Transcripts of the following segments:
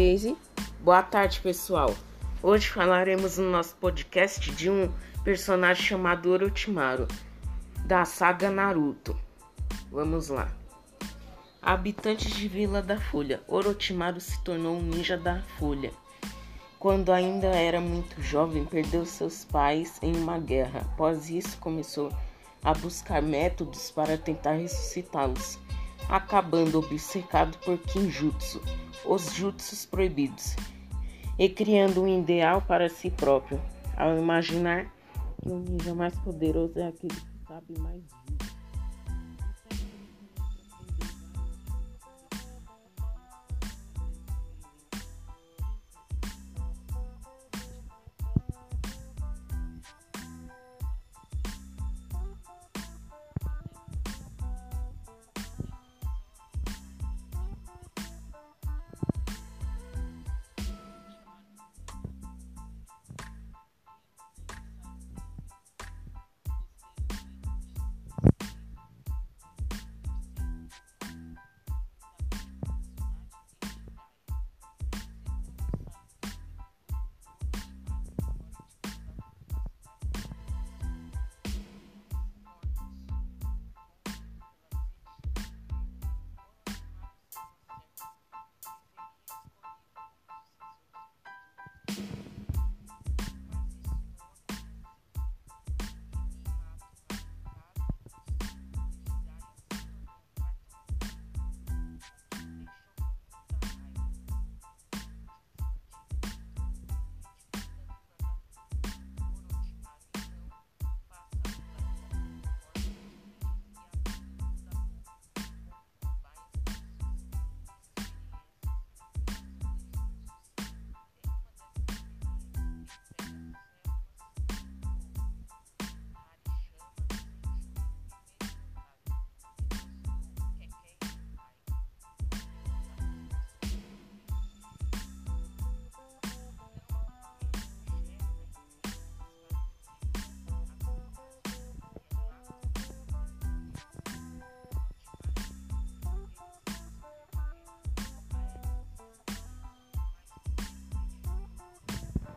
Daisy. Boa tarde, pessoal. Hoje falaremos no nosso podcast de um personagem chamado Orochimaru, da saga Naruto. Vamos lá. Habitantes de Vila da Folha. Orochimaru se tornou um ninja da Folha. Quando ainda era muito jovem, perdeu seus pais em uma guerra. Após isso, começou a buscar métodos para tentar ressuscitá-los acabando obcecado por Kinjutsu, os jutsus proibidos, e criando um ideal para si próprio, ao imaginar que o ninja mais poderoso é aquele que sabe mais disso.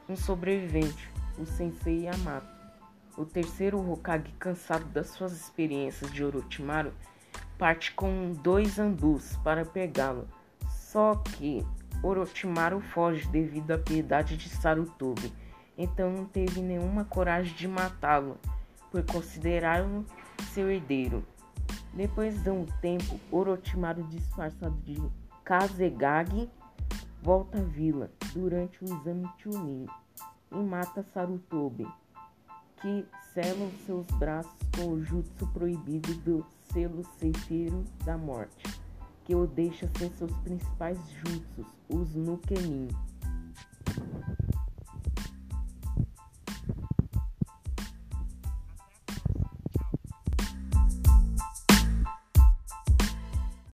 Um sobrevivente, o Sensei Yamato. O terceiro Hokage, cansado das suas experiências de Orochimaru, parte com dois ambus para pegá-lo. Só que Orochimaru foge devido à piedade de Sarutobi, então não teve nenhuma coragem de matá-lo, por considerá-lo seu herdeiro. Depois de um tempo, Orochimaru, disfarçado de Kazegage, volta à vila durante o exame Chunin e mata Sarutobi, que sela os seus braços com o jutsu proibido do selo ceifeiro da morte, que o deixa sem seus principais jutsus, os Nukenin.